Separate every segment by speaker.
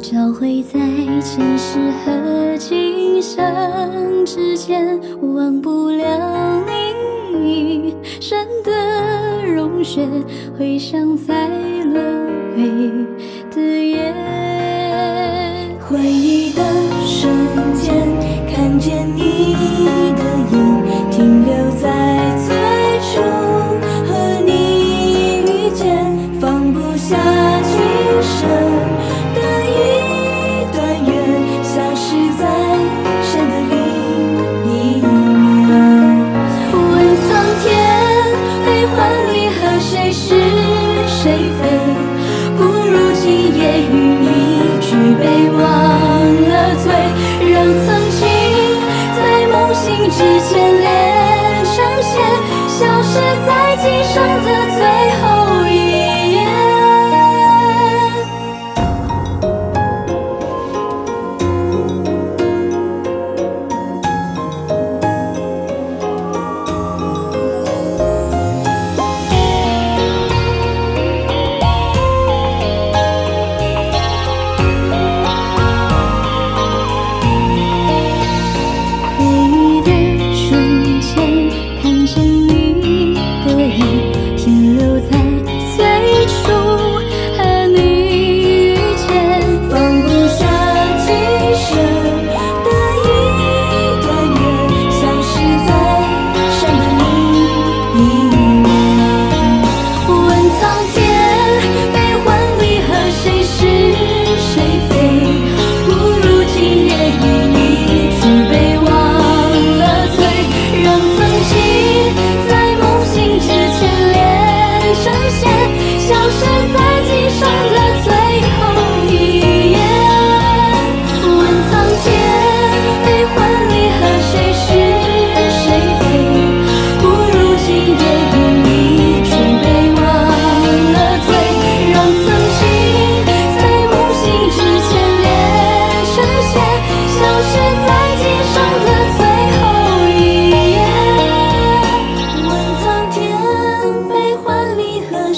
Speaker 1: 交汇在前世和今生之间忘不了你一身的容雪回响在轮回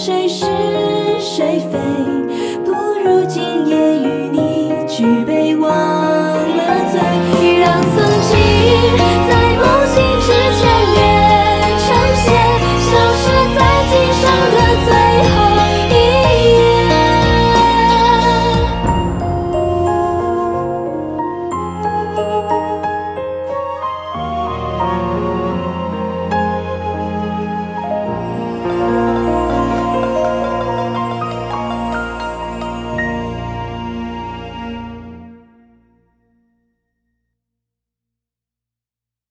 Speaker 1: 谁是谁非。